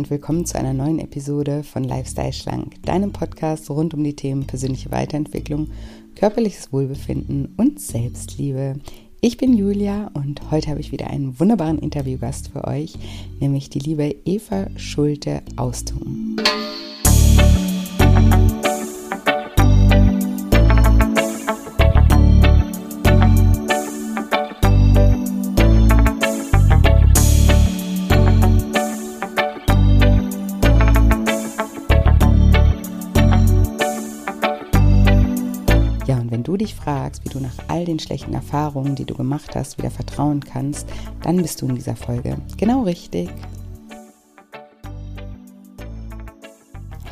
und willkommen zu einer neuen Episode von Lifestyle Schlank, deinem Podcast rund um die Themen persönliche Weiterentwicklung, körperliches Wohlbefinden und Selbstliebe. Ich bin Julia und heute habe ich wieder einen wunderbaren Interviewgast für euch, nämlich die liebe Eva Schulte Austum. Fragst, wie du nach all den schlechten Erfahrungen, die du gemacht hast, wieder vertrauen kannst, dann bist du in dieser Folge genau richtig.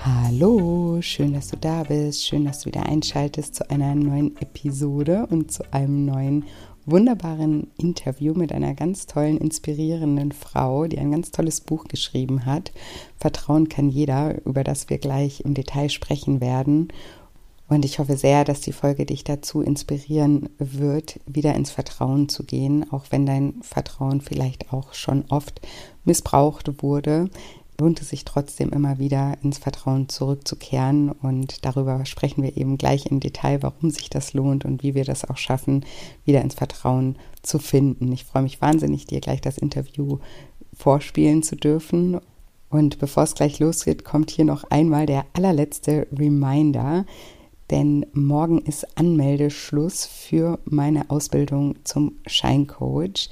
Hallo, schön, dass du da bist, schön, dass du wieder einschaltest zu einer neuen Episode und zu einem neuen wunderbaren Interview mit einer ganz tollen, inspirierenden Frau, die ein ganz tolles Buch geschrieben hat. Vertrauen kann jeder, über das wir gleich im Detail sprechen werden. Und ich hoffe sehr, dass die Folge dich dazu inspirieren wird, wieder ins Vertrauen zu gehen, auch wenn dein Vertrauen vielleicht auch schon oft missbraucht wurde. Lohnt es sich trotzdem immer wieder ins Vertrauen zurückzukehren und darüber sprechen wir eben gleich im Detail, warum sich das lohnt und wie wir das auch schaffen, wieder ins Vertrauen zu finden. Ich freue mich wahnsinnig, dir gleich das Interview vorspielen zu dürfen. Und bevor es gleich losgeht, kommt hier noch einmal der allerletzte Reminder denn morgen ist Anmeldeschluss für meine Ausbildung zum Scheincoach.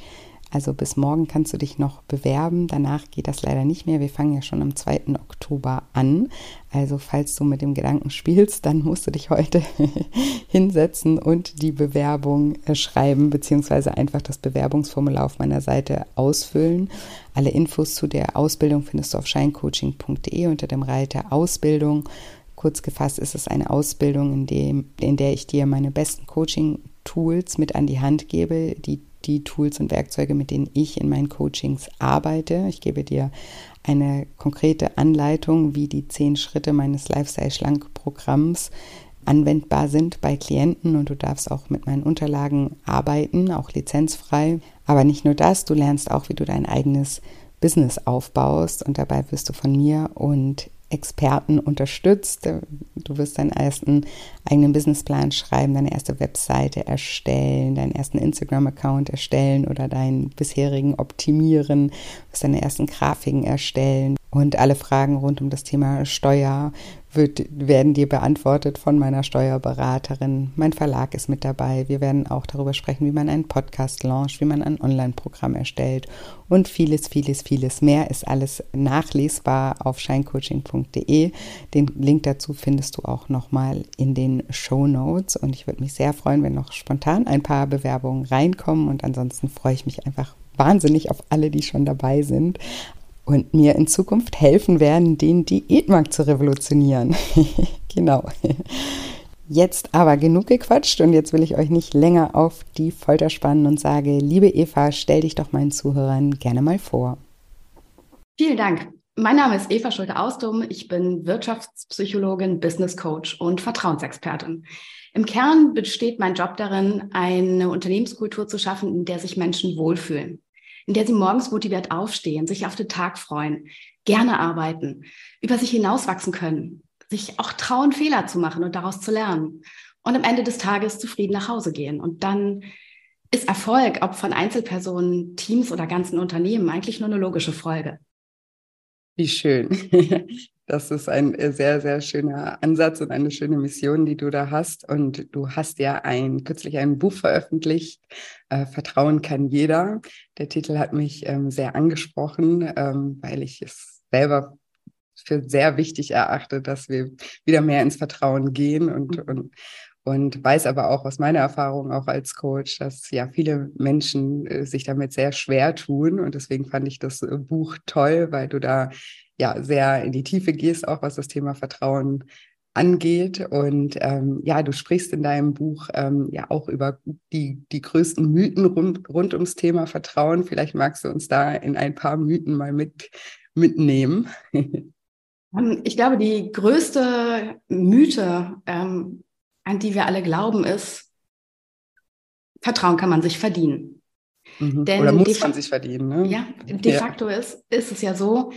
Also bis morgen kannst du dich noch bewerben. Danach geht das leider nicht mehr. Wir fangen ja schon am 2. Oktober an. Also falls du mit dem Gedanken spielst, dann musst du dich heute hinsetzen und die Bewerbung äh, schreiben, beziehungsweise einfach das Bewerbungsformular auf meiner Seite ausfüllen. Alle Infos zu der Ausbildung findest du auf scheincoaching.de unter dem Reiter Ausbildung. Kurz gefasst ist es eine Ausbildung, in, dem, in der ich dir meine besten Coaching-Tools mit an die Hand gebe, die, die Tools und Werkzeuge, mit denen ich in meinen Coachings arbeite. Ich gebe dir eine konkrete Anleitung, wie die zehn Schritte meines Lifestyle-Schlank-Programms anwendbar sind bei Klienten und du darfst auch mit meinen Unterlagen arbeiten, auch lizenzfrei. Aber nicht nur das, du lernst auch, wie du dein eigenes Business aufbaust und dabei wirst du von mir und Experten unterstützt. Du wirst deinen ersten eigenen Businessplan schreiben, deine erste Webseite erstellen, deinen ersten Instagram-Account erstellen oder deinen bisherigen optimieren, wirst deine ersten Grafiken erstellen und alle Fragen rund um das Thema Steuer wird, werden dir beantwortet von meiner Steuerberaterin. Mein Verlag ist mit dabei. Wir werden auch darüber sprechen, wie man einen Podcast launcht, wie man ein Online-Programm erstellt und vieles, vieles, vieles mehr ist alles nachlesbar auf scheincoaching.de. Den Link dazu findest du auch nochmal in den Show Notes und ich würde mich sehr freuen, wenn noch spontan ein paar Bewerbungen reinkommen und ansonsten freue ich mich einfach wahnsinnig auf alle, die schon dabei sind und mir in Zukunft helfen werden, den Diätmarkt zu revolutionieren. genau. Jetzt aber genug gequatscht und jetzt will ich euch nicht länger auf die Folter spannen und sage, liebe Eva, stell dich doch meinen Zuhörern gerne mal vor. Vielen Dank. Mein Name ist Eva Schulte-Austum. Ich bin Wirtschaftspsychologin, Business Coach und Vertrauensexpertin. Im Kern besteht mein Job darin, eine Unternehmenskultur zu schaffen, in der sich Menschen wohlfühlen in der sie morgens motiviert aufstehen, sich auf den Tag freuen, gerne arbeiten, über sich hinauswachsen können, sich auch trauen, Fehler zu machen und daraus zu lernen und am Ende des Tages zufrieden nach Hause gehen. Und dann ist Erfolg, ob von Einzelpersonen, Teams oder ganzen Unternehmen, eigentlich nur eine logische Folge. Wie schön. Das ist ein äh, sehr, sehr schöner Ansatz und eine schöne Mission, die du da hast. Und du hast ja ein, kürzlich ein Buch veröffentlicht, äh, Vertrauen kann jeder. Der Titel hat mich ähm, sehr angesprochen, ähm, weil ich es selber für sehr wichtig erachte, dass wir wieder mehr ins Vertrauen gehen und, mhm. und, und weiß aber auch aus meiner Erfahrung auch als Coach, dass ja viele Menschen äh, sich damit sehr schwer tun. Und deswegen fand ich das äh, Buch toll, weil du da ja sehr in die Tiefe gehst, auch was das Thema Vertrauen angeht. Und ähm, ja, du sprichst in deinem Buch ähm, ja auch über die, die größten Mythen rund, rund ums Thema Vertrauen. Vielleicht magst du uns da in ein paar Mythen mal mit, mitnehmen. Ähm, ich glaube, die größte Mythe, ähm, an die wir alle glauben, ist, Vertrauen kann man sich verdienen. Mhm. Denn Oder muss man sich verdienen. Ne? Ja, de facto ja. Ist, ist es ja so,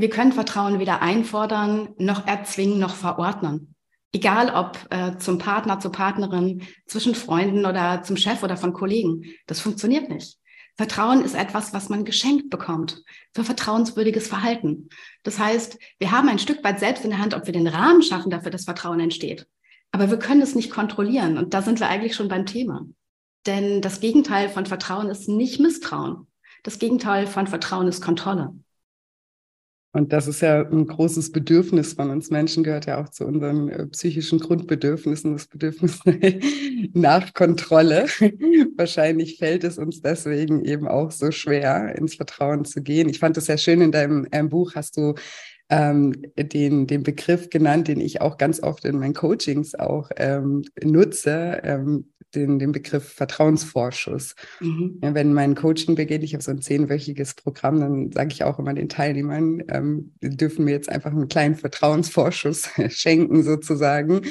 wir können Vertrauen weder einfordern, noch erzwingen, noch verordnen. Egal ob äh, zum Partner, zur Partnerin, zwischen Freunden oder zum Chef oder von Kollegen. Das funktioniert nicht. Vertrauen ist etwas, was man geschenkt bekommt für vertrauenswürdiges Verhalten. Das heißt, wir haben ein Stück weit selbst in der Hand, ob wir den Rahmen schaffen, dafür das Vertrauen entsteht. Aber wir können es nicht kontrollieren. Und da sind wir eigentlich schon beim Thema. Denn das Gegenteil von Vertrauen ist nicht Misstrauen. Das Gegenteil von Vertrauen ist Kontrolle. Und das ist ja ein großes Bedürfnis von uns Menschen, gehört ja auch zu unseren äh, psychischen Grundbedürfnissen, das Bedürfnis nach Kontrolle. Wahrscheinlich fällt es uns deswegen eben auch so schwer, ins Vertrauen zu gehen. Ich fand es sehr schön in deinem, deinem Buch, hast du ähm, den, den Begriff genannt, den ich auch ganz oft in meinen Coachings auch ähm, nutze, ähm, den, den Begriff Vertrauensvorschuss. Mhm. Ja, wenn mein Coaching beginnt, ich habe so ein zehnwöchiges Programm, dann sage ich auch immer den Teilnehmern, ähm, dürfen mir jetzt einfach einen kleinen Vertrauensvorschuss schenken sozusagen,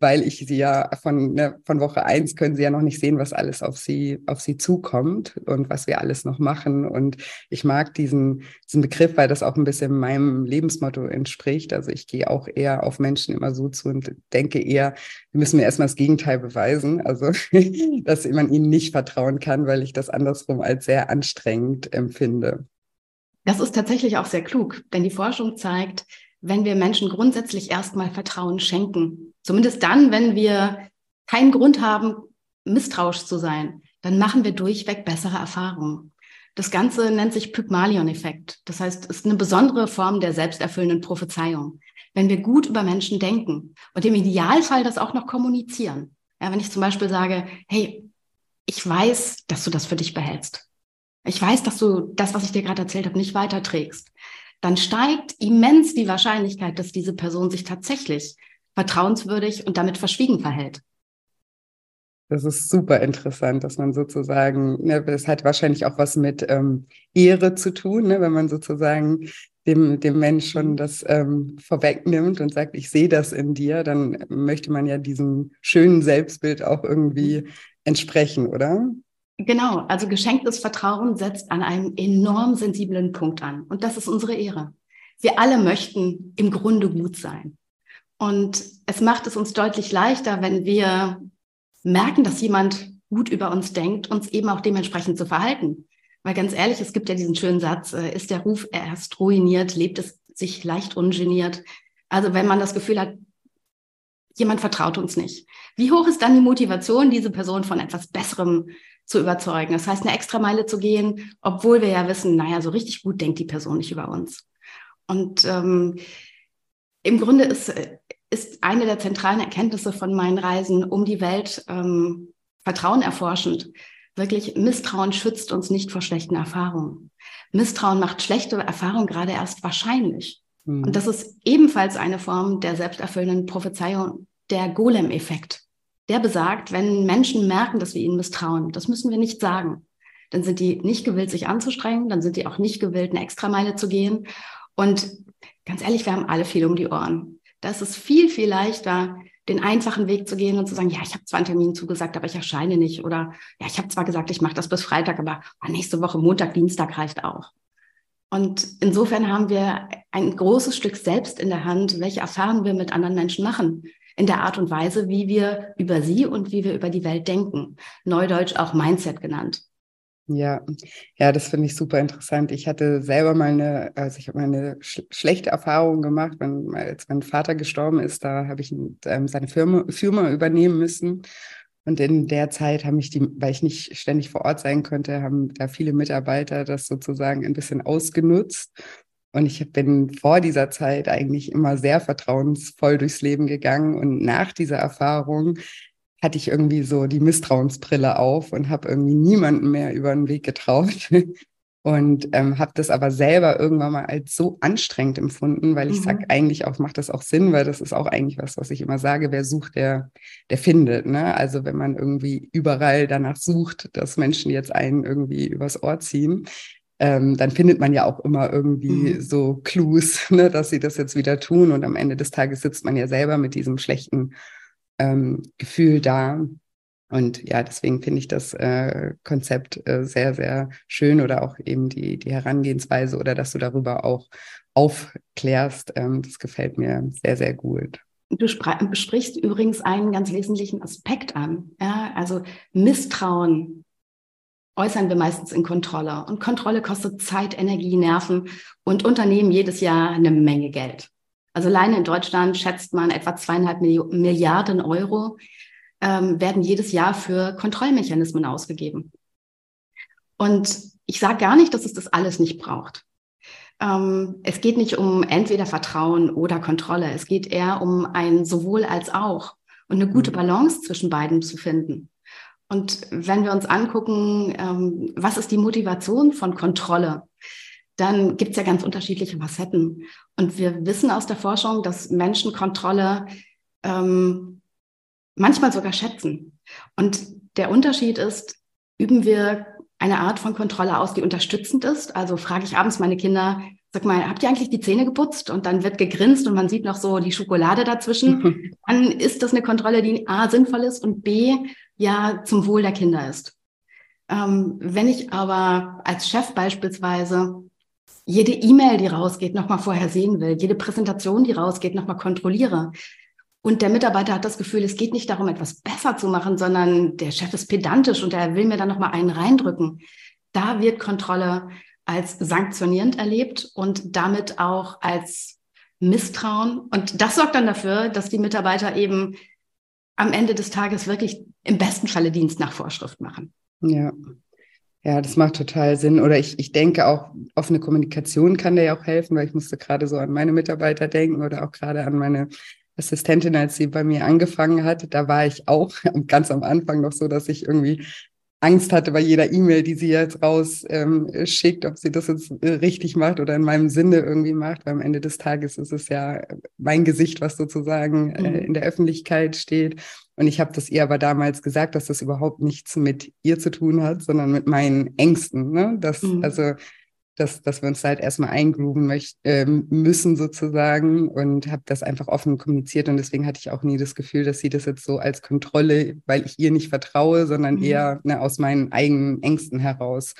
weil ich sie ja von, ne, von Woche eins können sie ja noch nicht sehen, was alles auf sie, auf sie zukommt und was wir alles noch machen. Und ich mag diesen, diesen Begriff, weil das auch ein bisschen meinem Lebensmotto entspricht. Also ich gehe auch eher auf Menschen immer so zu und denke eher, wir müssen mir erstmal das Gegenteil beweisen. Also, dass man ihnen nicht vertrauen kann, weil ich das andersrum als sehr anstrengend empfinde. Das ist tatsächlich auch sehr klug, denn die Forschung zeigt, wenn wir Menschen grundsätzlich erstmal Vertrauen schenken. Zumindest dann, wenn wir keinen Grund haben, misstrauisch zu sein, dann machen wir durchweg bessere Erfahrungen. Das Ganze nennt sich Pygmalion-Effekt. Das heißt, es ist eine besondere Form der selbsterfüllenden Prophezeiung. Wenn wir gut über Menschen denken und im Idealfall das auch noch kommunizieren. Ja, wenn ich zum Beispiel sage, hey, ich weiß, dass du das für dich behältst. Ich weiß, dass du das, was ich dir gerade erzählt habe, nicht weiterträgst dann steigt immens die Wahrscheinlichkeit, dass diese Person sich tatsächlich vertrauenswürdig und damit verschwiegen verhält. Das ist super interessant, dass man sozusagen, ne, das hat wahrscheinlich auch was mit ähm, Ehre zu tun, ne, wenn man sozusagen dem, dem Mensch schon mhm. das ähm, vorwegnimmt und sagt, ich sehe das in dir, dann möchte man ja diesem schönen Selbstbild auch irgendwie mhm. entsprechen, oder? Genau, also geschenktes Vertrauen setzt an einem enorm sensiblen Punkt an. Und das ist unsere Ehre. Wir alle möchten im Grunde gut sein. Und es macht es uns deutlich leichter, wenn wir merken, dass jemand gut über uns denkt, uns eben auch dementsprechend zu verhalten. Weil ganz ehrlich, es gibt ja diesen schönen Satz, äh, ist der Ruf erst ruiniert, lebt es sich leicht ungeniert. Also wenn man das Gefühl hat, jemand vertraut uns nicht. Wie hoch ist dann die Motivation, diese Person von etwas Besserem zu überzeugen. Das heißt, eine extra Meile zu gehen, obwohl wir ja wissen, naja, so richtig gut denkt die Person nicht über uns. Und ähm, im Grunde ist, ist eine der zentralen Erkenntnisse von meinen Reisen um die Welt ähm, Vertrauen erforschend. Wirklich, Misstrauen schützt uns nicht vor schlechten Erfahrungen. Misstrauen macht schlechte Erfahrungen gerade erst wahrscheinlich. Mhm. Und das ist ebenfalls eine Form der selbsterfüllenden Prophezeiung, der Golem-Effekt der besagt, wenn Menschen merken, dass wir ihnen misstrauen, das müssen wir nicht sagen. Dann sind die nicht gewillt, sich anzustrengen, dann sind die auch nicht gewillt, eine Extrameile zu gehen. Und ganz ehrlich, wir haben alle viel um die Ohren. Da ist es viel, viel leichter, den einfachen Weg zu gehen und zu sagen, ja, ich habe zwar einen Termin zugesagt, aber ich erscheine nicht. Oder ja, ich habe zwar gesagt, ich mache das bis Freitag, aber oh, nächste Woche Montag, Dienstag reicht auch. Und insofern haben wir ein großes Stück selbst in der Hand, welche Erfahrungen wir mit anderen Menschen machen in der Art und Weise, wie wir über sie und wie wir über die Welt denken. Neudeutsch auch Mindset genannt. Ja, ja, das finde ich super interessant. Ich hatte selber mal eine, also ich habe mal eine sch schlechte Erfahrung gemacht, wenn, als mein Vater gestorben ist, da habe ich ähm, seine Firma, Firma übernehmen müssen. Und in der Zeit haben mich die, weil ich nicht ständig vor Ort sein konnte, haben da viele Mitarbeiter das sozusagen ein bisschen ausgenutzt und ich bin vor dieser Zeit eigentlich immer sehr vertrauensvoll durchs Leben gegangen. Und nach dieser Erfahrung hatte ich irgendwie so die Misstrauensbrille auf und habe irgendwie niemanden mehr über den Weg getraut. Und ähm, habe das aber selber irgendwann mal als so anstrengend empfunden, weil ich mhm. sage eigentlich auch, macht das auch Sinn, weil das ist auch eigentlich was, was ich immer sage, wer sucht, der, der findet. Ne? Also wenn man irgendwie überall danach sucht, dass Menschen jetzt einen irgendwie übers Ohr ziehen, ähm, dann findet man ja auch immer irgendwie mhm. so Clues, ne, dass sie das jetzt wieder tun. Und am Ende des Tages sitzt man ja selber mit diesem schlechten ähm, Gefühl da. Und ja, deswegen finde ich das äh, Konzept äh, sehr, sehr schön oder auch eben die, die Herangehensweise oder dass du darüber auch aufklärst. Ähm, das gefällt mir sehr, sehr gut. Du sprichst übrigens einen ganz wesentlichen Aspekt an. Ja, also Misstrauen äußern wir meistens in Kontrolle. Und Kontrolle kostet Zeit, Energie, Nerven und Unternehmen jedes Jahr eine Menge Geld. Also alleine in Deutschland schätzt man etwa zweieinhalb Milliarden Euro ähm, werden jedes Jahr für Kontrollmechanismen ausgegeben. Und ich sage gar nicht, dass es das alles nicht braucht. Ähm, es geht nicht um entweder Vertrauen oder Kontrolle. Es geht eher um ein sowohl als auch und eine gute mhm. Balance zwischen beiden zu finden. Und wenn wir uns angucken, ähm, was ist die Motivation von Kontrolle, dann gibt es ja ganz unterschiedliche Facetten. Und wir wissen aus der Forschung, dass Menschen Kontrolle ähm, manchmal sogar schätzen. Und der Unterschied ist, üben wir eine Art von Kontrolle aus, die unterstützend ist. Also frage ich abends meine Kinder, sag mal, habt ihr eigentlich die Zähne geputzt? Und dann wird gegrinst und man sieht noch so die Schokolade dazwischen. Dann ist das eine Kontrolle, die A sinnvoll ist und B ja zum Wohl der Kinder ist. Ähm, wenn ich aber als Chef beispielsweise jede E-Mail, die rausgeht, nochmal vorher sehen will, jede Präsentation, die rausgeht, nochmal kontrolliere, und der Mitarbeiter hat das Gefühl, es geht nicht darum, etwas besser zu machen, sondern der Chef ist pedantisch und er will mir dann nochmal einen reindrücken. Da wird Kontrolle als sanktionierend erlebt und damit auch als Misstrauen. Und das sorgt dann dafür, dass die Mitarbeiter eben am Ende des Tages wirklich im besten Falle Dienst nach Vorschrift machen. Ja. Ja, das macht total Sinn. Oder ich, ich denke auch, offene Kommunikation kann dir ja auch helfen, weil ich musste gerade so an meine Mitarbeiter denken oder auch gerade an meine Assistentin, als sie bei mir angefangen hat, da war ich auch ganz am Anfang noch so, dass ich irgendwie Angst hatte bei jeder E-Mail, die sie jetzt rausschickt, ähm, ob sie das jetzt äh, richtig macht oder in meinem Sinne irgendwie macht, weil am Ende des Tages ist es ja mein Gesicht, was sozusagen äh, mhm. in der Öffentlichkeit steht. Und ich habe das ihr aber damals gesagt, dass das überhaupt nichts mit ihr zu tun hat, sondern mit meinen Ängsten. Ne? Dass, mhm. Also dass, dass wir uns halt erstmal eingrooven möcht, äh, müssen sozusagen und habe das einfach offen kommuniziert und deswegen hatte ich auch nie das Gefühl, dass sie das jetzt so als Kontrolle, weil ich ihr nicht vertraue, sondern mhm. eher ne, aus meinen eigenen Ängsten heraus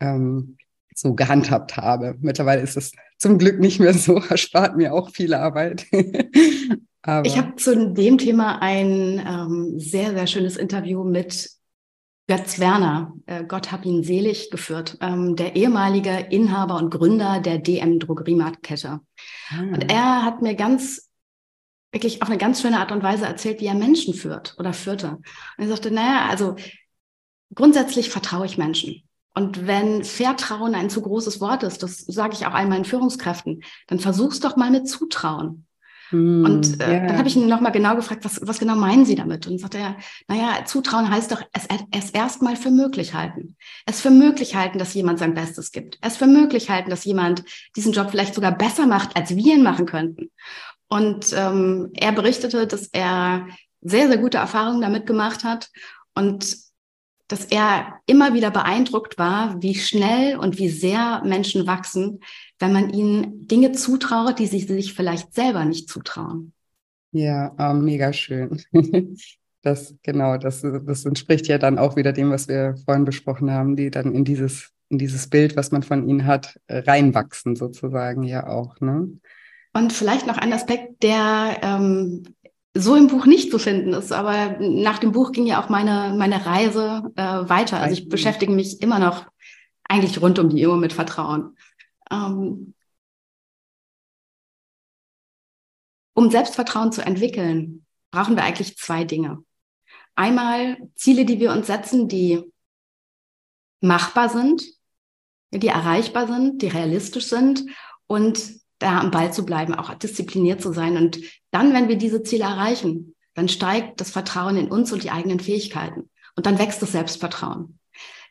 ähm, so gehandhabt habe. Mittlerweile ist es zum Glück nicht mehr so, erspart mir auch viel Arbeit. ich habe zu dem Thema ein ähm, sehr, sehr schönes Interview mit Götz Werner, äh, Gott hab ihn selig geführt, ähm, der ehemalige Inhaber und Gründer der DM Drogeriemarktkette. Ah. Und er hat mir ganz wirklich auf eine ganz schöne Art und Weise erzählt, wie er Menschen führt oder führte. Und er sagte, naja, also grundsätzlich vertraue ich Menschen. Und wenn Vertrauen ein zu großes Wort ist, das sage ich auch all meinen Führungskräften, dann versuch's doch mal mit Zutrauen. Mm, und äh, yeah. dann habe ich ihn nochmal genau gefragt, was, was genau meinen Sie damit? Und sagte er, naja, Zutrauen heißt doch, es, es erstmal für möglich halten. Es für möglich halten, dass jemand sein Bestes gibt. Es für möglich halten, dass jemand diesen Job vielleicht sogar besser macht, als wir ihn machen könnten. Und ähm, er berichtete, dass er sehr, sehr gute Erfahrungen damit gemacht hat und dass er immer wieder beeindruckt war, wie schnell und wie sehr Menschen wachsen, wenn man ihnen Dinge zutraut, die sie sich vielleicht selber nicht zutrauen. Ja, oh, mega schön. Das, genau, das, das entspricht ja dann auch wieder dem, was wir vorhin besprochen haben, die dann in dieses, in dieses Bild, was man von ihnen hat, reinwachsen sozusagen ja auch. Ne? Und vielleicht noch ein Aspekt, der ähm, so im Buch nicht zu finden ist, aber nach dem Buch ging ja auch meine, meine Reise äh, weiter. Also ich beschäftige mich immer noch eigentlich rund um die Uhr mit Vertrauen. Ähm, um Selbstvertrauen zu entwickeln, brauchen wir eigentlich zwei Dinge. Einmal Ziele, die wir uns setzen, die machbar sind, die erreichbar sind, die realistisch sind und da am Ball zu bleiben, auch diszipliniert zu sein. Und dann, wenn wir diese Ziele erreichen, dann steigt das Vertrauen in uns und die eigenen Fähigkeiten. Und dann wächst das Selbstvertrauen.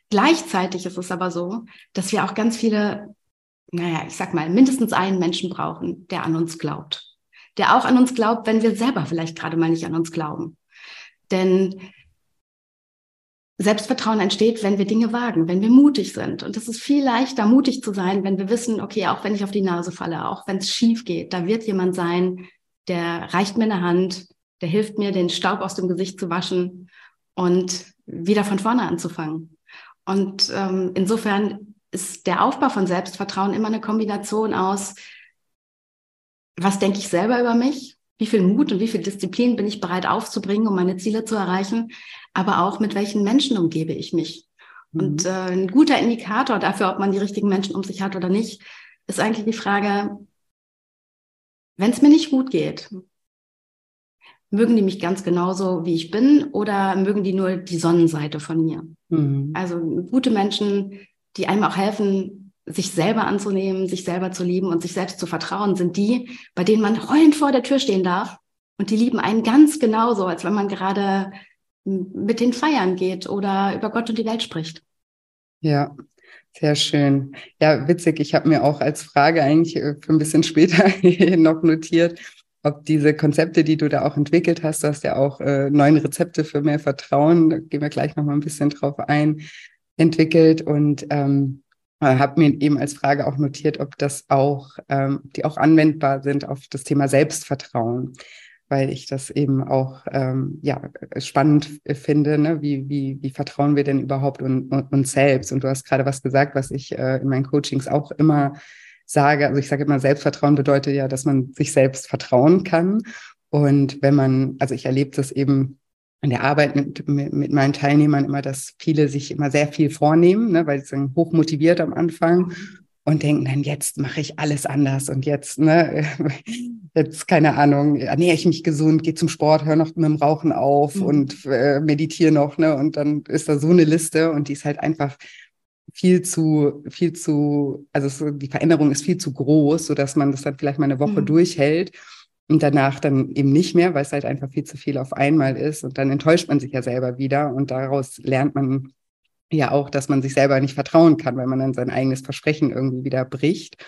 Gleichzeitig ist es aber so, dass wir auch ganz viele naja, ich sag mal, mindestens einen Menschen brauchen, der an uns glaubt. Der auch an uns glaubt, wenn wir selber vielleicht gerade mal nicht an uns glauben. Denn Selbstvertrauen entsteht, wenn wir Dinge wagen, wenn wir mutig sind. Und es ist viel leichter, mutig zu sein, wenn wir wissen, okay, auch wenn ich auf die Nase falle, auch wenn es schief geht, da wird jemand sein, der reicht mir eine Hand, der hilft mir, den Staub aus dem Gesicht zu waschen und wieder von vorne anzufangen. Und ähm, insofern ist der Aufbau von Selbstvertrauen immer eine Kombination aus was denke ich selber über mich? Wie viel Mut und wie viel Disziplin bin ich bereit aufzubringen, um meine Ziele zu erreichen? Aber auch mit welchen Menschen umgebe ich mich? Mhm. Und äh, ein guter Indikator dafür, ob man die richtigen Menschen um sich hat oder nicht, ist eigentlich die Frage, wenn es mir nicht gut geht, mögen die mich ganz genauso, wie ich bin, oder mögen die nur die Sonnenseite von mir? Mhm. Also gute Menschen, die einem auch helfen, sich selber anzunehmen, sich selber zu lieben und sich selbst zu vertrauen, sind die, bei denen man heulend vor der Tür stehen darf. Und die lieben einen ganz genauso, als wenn man gerade mit den Feiern geht oder über Gott und die Welt spricht. Ja, sehr schön. Ja, witzig. Ich habe mir auch als Frage eigentlich äh, für ein bisschen später noch notiert, ob diese Konzepte, die du da auch entwickelt hast, du hast ja auch äh, neun Rezepte für mehr Vertrauen, da gehen wir gleich noch mal ein bisschen drauf ein, entwickelt und ähm, habe mir eben als Frage auch notiert, ob das auch, ähm, die auch anwendbar sind auf das Thema Selbstvertrauen weil ich das eben auch ähm, ja, spannend finde, ne? wie, wie, wie vertrauen wir denn überhaupt un, un, uns selbst? Und du hast gerade was gesagt, was ich äh, in meinen Coachings auch immer sage. Also ich sage immer, Selbstvertrauen bedeutet ja, dass man sich selbst vertrauen kann. Und wenn man, also ich erlebe das eben in der Arbeit mit, mit, mit meinen Teilnehmern immer, dass viele sich immer sehr viel vornehmen, ne, weil sie sind hoch motiviert am Anfang und denken dann, jetzt mache ich alles anders und jetzt, ne, jetzt, keine Ahnung, ernähre ich mich gesund, gehe zum Sport, höre noch mit dem Rauchen auf mhm. und äh, meditiere noch, ne, und dann ist da so eine Liste und die ist halt einfach viel zu, viel zu, also es, die Veränderung ist viel zu groß, so dass man das dann vielleicht mal eine Woche mhm. durchhält und danach dann eben nicht mehr, weil es halt einfach viel zu viel auf einmal ist und dann enttäuscht man sich ja selber wieder und daraus lernt man ja auch, dass man sich selber nicht vertrauen kann, weil man dann sein eigenes Versprechen irgendwie wieder bricht.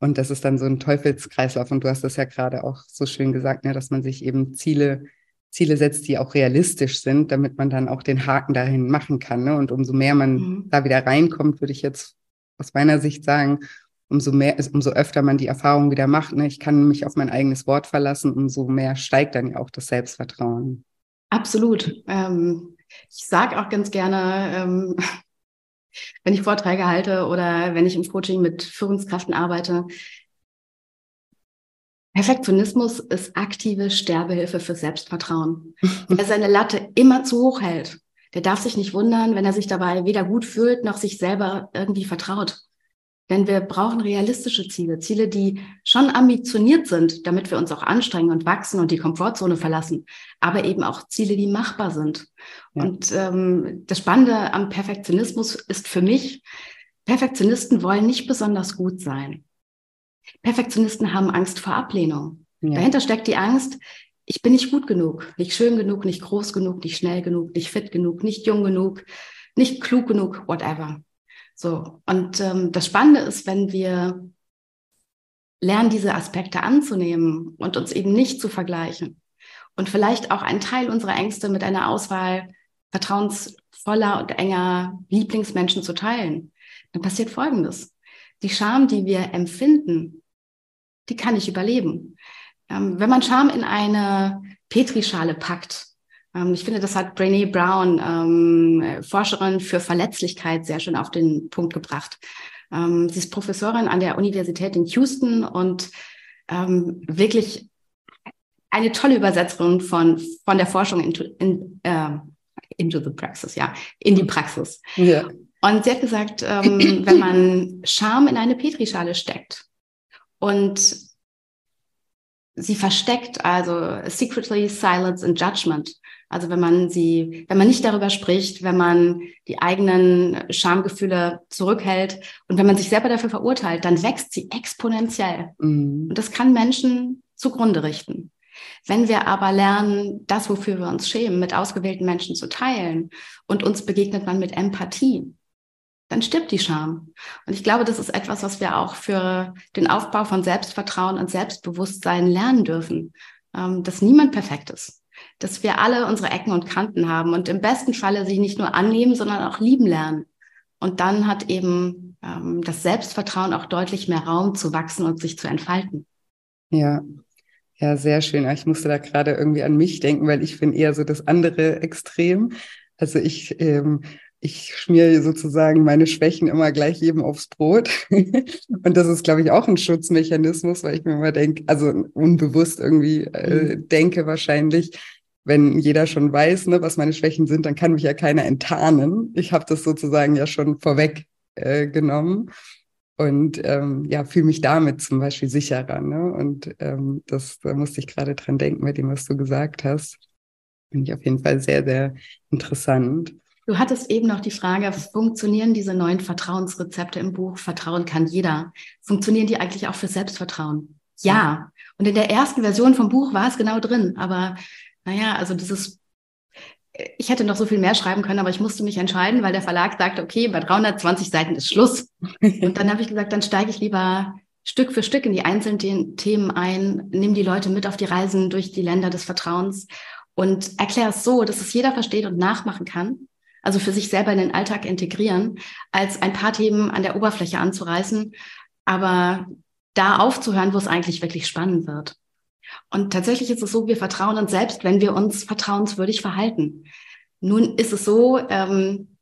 Und das ist dann so ein Teufelskreislauf. Und du hast das ja gerade auch so schön gesagt, ne, dass man sich eben Ziele, Ziele setzt, die auch realistisch sind, damit man dann auch den Haken dahin machen kann. Ne? Und umso mehr man mhm. da wieder reinkommt, würde ich jetzt aus meiner Sicht sagen, umso mehr, umso öfter man die Erfahrung wieder macht, ne? ich kann mich auf mein eigenes Wort verlassen, umso mehr steigt dann ja auch das Selbstvertrauen. Absolut. Ähm, ich sage auch ganz gerne, ähm, wenn ich Vorträge halte oder wenn ich im Coaching mit Führungskräften arbeite, Perfektionismus ist aktive Sterbehilfe für Selbstvertrauen. Wer seine Latte immer zu hoch hält, der darf sich nicht wundern, wenn er sich dabei weder gut fühlt noch sich selber irgendwie vertraut. Denn wir brauchen realistische Ziele, Ziele, die schon ambitioniert sind, damit wir uns auch anstrengen und wachsen und die Komfortzone verlassen, aber eben auch Ziele, die machbar sind. Ja. Und ähm, das Spannende am Perfektionismus ist für mich, Perfektionisten wollen nicht besonders gut sein. Perfektionisten haben Angst vor Ablehnung. Ja. Dahinter steckt die Angst, ich bin nicht gut genug, nicht schön genug, nicht groß genug, nicht schnell genug, nicht fit genug, nicht jung genug, nicht klug genug, whatever. So, und ähm, das Spannende ist, wenn wir lernen, diese Aspekte anzunehmen und uns eben nicht zu vergleichen und vielleicht auch einen Teil unserer Ängste mit einer Auswahl vertrauensvoller und enger Lieblingsmenschen zu teilen, dann passiert Folgendes. Die Scham, die wir empfinden, die kann ich überleben. Ähm, wenn man Scham in eine Petrischale packt, ich finde, das hat Brené Brown, ähm, Forscherin für Verletzlichkeit, sehr schön auf den Punkt gebracht. Ähm, sie ist Professorin an der Universität in Houston und ähm, wirklich eine tolle Übersetzerin von, von der Forschung into, in, äh, into the praxis, ja, in die Praxis. Ja. Und sie hat gesagt, ähm, wenn man Scham in eine Petrischale steckt und sie versteckt, also secretly silence and judgment, also wenn man sie, wenn man nicht darüber spricht, wenn man die eigenen Schamgefühle zurückhält und wenn man sich selber dafür verurteilt, dann wächst sie exponentiell. Mhm. Und das kann Menschen zugrunde richten. Wenn wir aber lernen, das, wofür wir uns schämen, mit ausgewählten Menschen zu teilen und uns begegnet man mit Empathie, dann stirbt die Scham. Und ich glaube, das ist etwas, was wir auch für den Aufbau von Selbstvertrauen und Selbstbewusstsein lernen dürfen, ähm, dass niemand perfekt ist dass wir alle unsere Ecken und Kanten haben und im besten Falle sich nicht nur annehmen, sondern auch lieben lernen. Und dann hat eben ähm, das Selbstvertrauen auch deutlich mehr Raum zu wachsen und sich zu entfalten. Ja, ja, sehr schön. Ich musste da gerade irgendwie an mich denken, weil ich bin eher so das andere Extrem. Also ich ähm, ich schmiere sozusagen meine Schwächen immer gleich jedem aufs Brot. und das ist, glaube ich, auch ein Schutzmechanismus, weil ich mir immer denke, also unbewusst irgendwie äh, mhm. denke wahrscheinlich, wenn jeder schon weiß, ne, was meine Schwächen sind, dann kann mich ja keiner enttarnen. Ich habe das sozusagen ja schon vorweg äh, genommen und ähm, ja, fühle mich damit zum Beispiel sicherer. Ne? Und ähm, das, da musste ich gerade dran denken, mit dem, was du gesagt hast. Finde ich auf jeden Fall sehr, sehr interessant. Du hattest eben noch die Frage, funktionieren diese neuen Vertrauensrezepte im Buch Vertrauen kann jeder? Funktionieren die eigentlich auch für Selbstvertrauen? Ja. Und in der ersten Version vom Buch war es genau drin. Aber naja, also dieses, ich hätte noch so viel mehr schreiben können, aber ich musste mich entscheiden, weil der Verlag sagte, okay, bei 320 Seiten ist Schluss. Und dann habe ich gesagt, dann steige ich lieber Stück für Stück in die einzelnen Themen ein, nimm die Leute mit auf die Reisen durch die Länder des Vertrauens und erkläre es so, dass es jeder versteht und nachmachen kann also für sich selber in den Alltag integrieren, als ein paar Themen an der Oberfläche anzureißen, aber da aufzuhören, wo es eigentlich wirklich spannend wird. Und tatsächlich ist es so, wir vertrauen uns selbst, wenn wir uns vertrauenswürdig verhalten. Nun ist es so, ähm,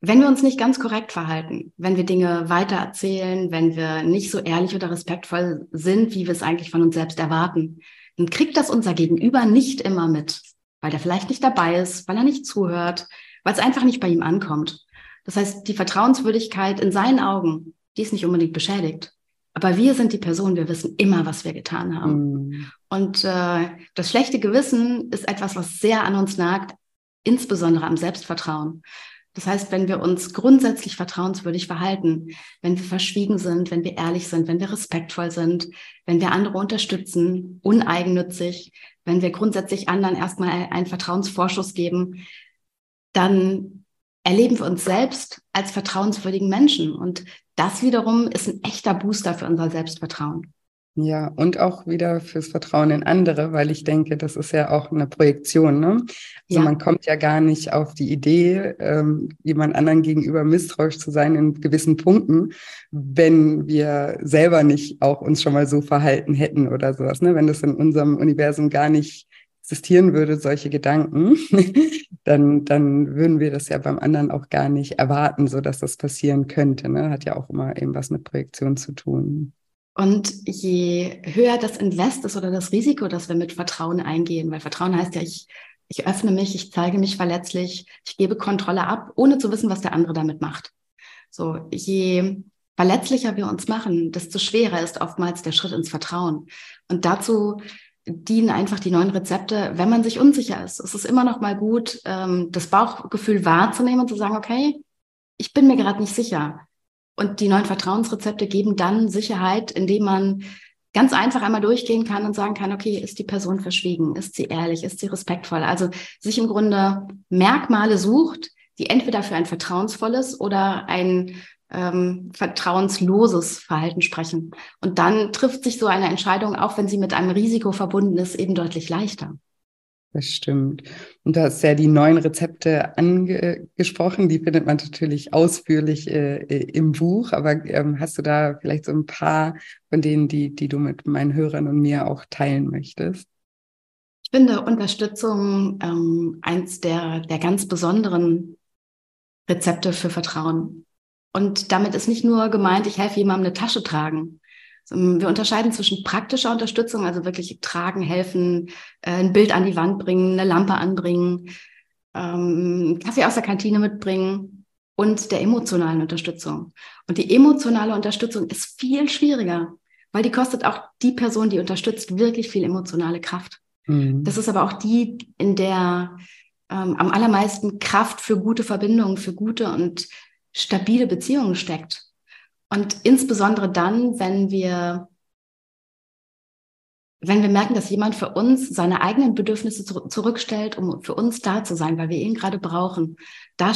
wenn wir uns nicht ganz korrekt verhalten, wenn wir Dinge weitererzählen, wenn wir nicht so ehrlich oder respektvoll sind, wie wir es eigentlich von uns selbst erwarten, dann kriegt das unser Gegenüber nicht immer mit weil er vielleicht nicht dabei ist, weil er nicht zuhört, weil es einfach nicht bei ihm ankommt. Das heißt, die Vertrauenswürdigkeit in seinen Augen, die ist nicht unbedingt beschädigt. Aber wir sind die Person, wir wissen immer, was wir getan haben. Mhm. Und äh, das schlechte Gewissen ist etwas, was sehr an uns nagt, insbesondere am Selbstvertrauen. Das heißt, wenn wir uns grundsätzlich vertrauenswürdig verhalten, wenn wir verschwiegen sind, wenn wir ehrlich sind, wenn wir respektvoll sind, wenn wir andere unterstützen, uneigennützig, wenn wir grundsätzlich anderen erstmal einen Vertrauensvorschuss geben, dann erleben wir uns selbst als vertrauenswürdigen Menschen. Und das wiederum ist ein echter Booster für unser Selbstvertrauen. Ja, und auch wieder fürs Vertrauen in andere, weil ich denke, das ist ja auch eine Projektion. Ne? Also ja. man kommt ja gar nicht auf die Idee, ähm, jemand anderen gegenüber misstrauisch zu sein in gewissen Punkten, wenn wir selber nicht auch uns schon mal so verhalten hätten oder sowas. Ne? Wenn das in unserem Universum gar nicht existieren würde, solche Gedanken, dann, dann würden wir das ja beim anderen auch gar nicht erwarten, so dass das passieren könnte. Ne? Hat ja auch immer eben was mit Projektion zu tun. Und je höher das Invest ist oder das Risiko, das wir mit Vertrauen eingehen, weil Vertrauen heißt ja, ich, ich öffne mich, ich zeige mich verletzlich, ich gebe Kontrolle ab, ohne zu wissen, was der andere damit macht. So, je verletzlicher wir uns machen, desto schwerer ist oftmals der Schritt ins Vertrauen. Und dazu dienen einfach die neuen Rezepte, wenn man sich unsicher ist. Es ist immer noch mal gut, ähm, das Bauchgefühl wahrzunehmen und zu sagen, okay, ich bin mir gerade nicht sicher. Und die neuen Vertrauensrezepte geben dann Sicherheit, indem man ganz einfach einmal durchgehen kann und sagen kann, okay, ist die Person verschwiegen? Ist sie ehrlich? Ist sie respektvoll? Also sich im Grunde Merkmale sucht, die entweder für ein vertrauensvolles oder ein ähm, vertrauensloses Verhalten sprechen. Und dann trifft sich so eine Entscheidung, auch wenn sie mit einem Risiko verbunden ist, eben deutlich leichter. Das stimmt. Und du hast ja die neuen Rezepte angesprochen, die findet man natürlich ausführlich äh, im Buch, aber ähm, hast du da vielleicht so ein paar von denen, die, die du mit meinen Hörern und mir auch teilen möchtest? Ich finde Unterstützung ähm, eins der, der ganz besonderen Rezepte für Vertrauen. Und damit ist nicht nur gemeint, ich helfe jemandem eine Tasche tragen, wir unterscheiden zwischen praktischer Unterstützung, also wirklich tragen, helfen, äh, ein Bild an die Wand bringen, eine Lampe anbringen, ähm, Kaffee aus der Kantine mitbringen und der emotionalen Unterstützung. Und die emotionale Unterstützung ist viel schwieriger, weil die kostet auch die Person, die unterstützt, wirklich viel emotionale Kraft. Mhm. Das ist aber auch die, in der ähm, am allermeisten Kraft für gute Verbindungen, für gute und stabile Beziehungen steckt. Und insbesondere dann, wenn wir, wenn wir merken, dass jemand für uns seine eigenen Bedürfnisse zurückstellt, um für uns da zu sein, weil wir ihn gerade brauchen, da,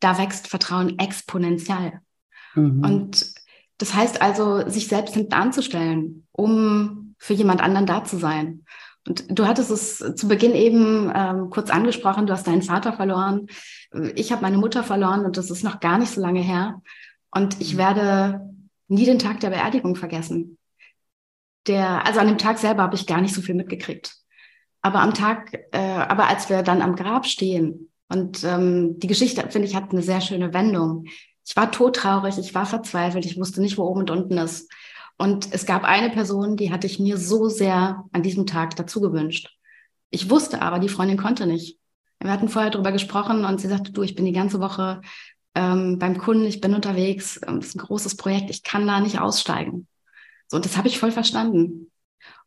da wächst Vertrauen exponentiell. Mhm. Und das heißt also, sich selbst hinten anzustellen, um für jemand anderen da zu sein. Und du hattest es zu Beginn eben ähm, kurz angesprochen, du hast deinen Vater verloren. Ich habe meine Mutter verloren und das ist noch gar nicht so lange her. Und ich mhm. werde nie den Tag der Beerdigung vergessen. Der, also an dem Tag selber habe ich gar nicht so viel mitgekriegt. Aber am Tag, äh, aber als wir dann am Grab stehen Und ähm, die Geschichte, finde ich, hat eine sehr schöne Wendung. Ich war todtraurig, ich war verzweifelt, ich wusste nicht, wo oben und unten ist. Und es gab eine Person, die hatte ich mir so sehr an diesem Tag dazu gewünscht. Ich wusste aber, die Freundin konnte nicht. Wir hatten vorher darüber gesprochen und sie sagte, du, ich bin die ganze Woche ähm, beim Kunden, ich bin unterwegs, ähm, ist ein großes Projekt, ich kann da nicht aussteigen. So, und das habe ich voll verstanden.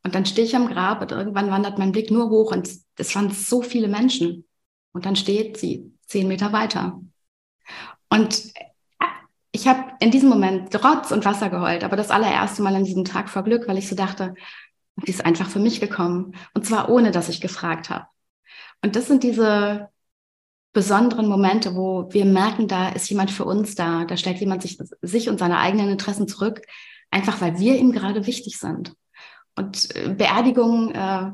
Und dann stehe ich am Grab und irgendwann wandert mein Blick nur hoch und es waren so viele Menschen. Und dann steht sie zehn Meter weiter. Und äh, ich habe in diesem Moment Rotz und Wasser geheult, aber das allererste Mal an diesem Tag vor Glück, weil ich so dachte, die ist einfach für mich gekommen. Und zwar ohne, dass ich gefragt habe. Und das sind diese besonderen Momente, wo wir merken, da ist jemand für uns da, da stellt jemand sich, sich und seine eigenen Interessen zurück, einfach weil wir ihm gerade wichtig sind. Und äh, Beerdigungen äh,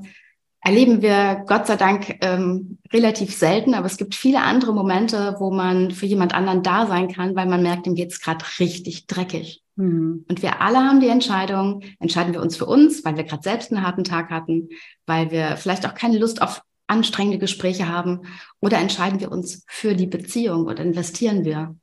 erleben wir Gott sei Dank ähm, relativ selten, aber es gibt viele andere Momente, wo man für jemand anderen da sein kann, weil man merkt, ihm geht's gerade richtig dreckig. Mhm. Und wir alle haben die Entscheidung, entscheiden wir uns für uns, weil wir gerade selbst einen harten Tag hatten, weil wir vielleicht auch keine Lust auf anstrengende Gespräche haben oder entscheiden wir uns für die Beziehung oder investieren wir.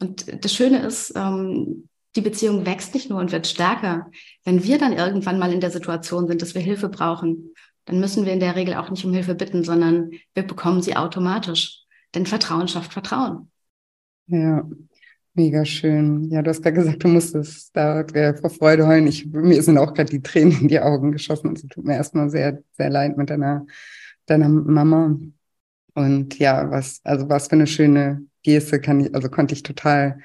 Und das Schöne ist, ähm, die Beziehung wächst nicht nur und wird stärker. Wenn wir dann irgendwann mal in der Situation sind, dass wir Hilfe brauchen, dann müssen wir in der Regel auch nicht um Hilfe bitten, sondern wir bekommen sie automatisch. Denn Vertrauen schafft Vertrauen. Ja, mega schön. Ja, du hast gerade gesagt, du musstest da vor Freude heulen. Ich, mir sind auch gerade die Tränen in die Augen geschossen. Es tut mir erstmal sehr, sehr leid mit deiner deiner Mama. Und ja, was, also was für eine schöne Geste kann ich, also konnte ich total